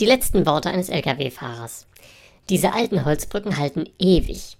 Die letzten Worte eines Lkw-Fahrers. Diese alten Holzbrücken halten ewig.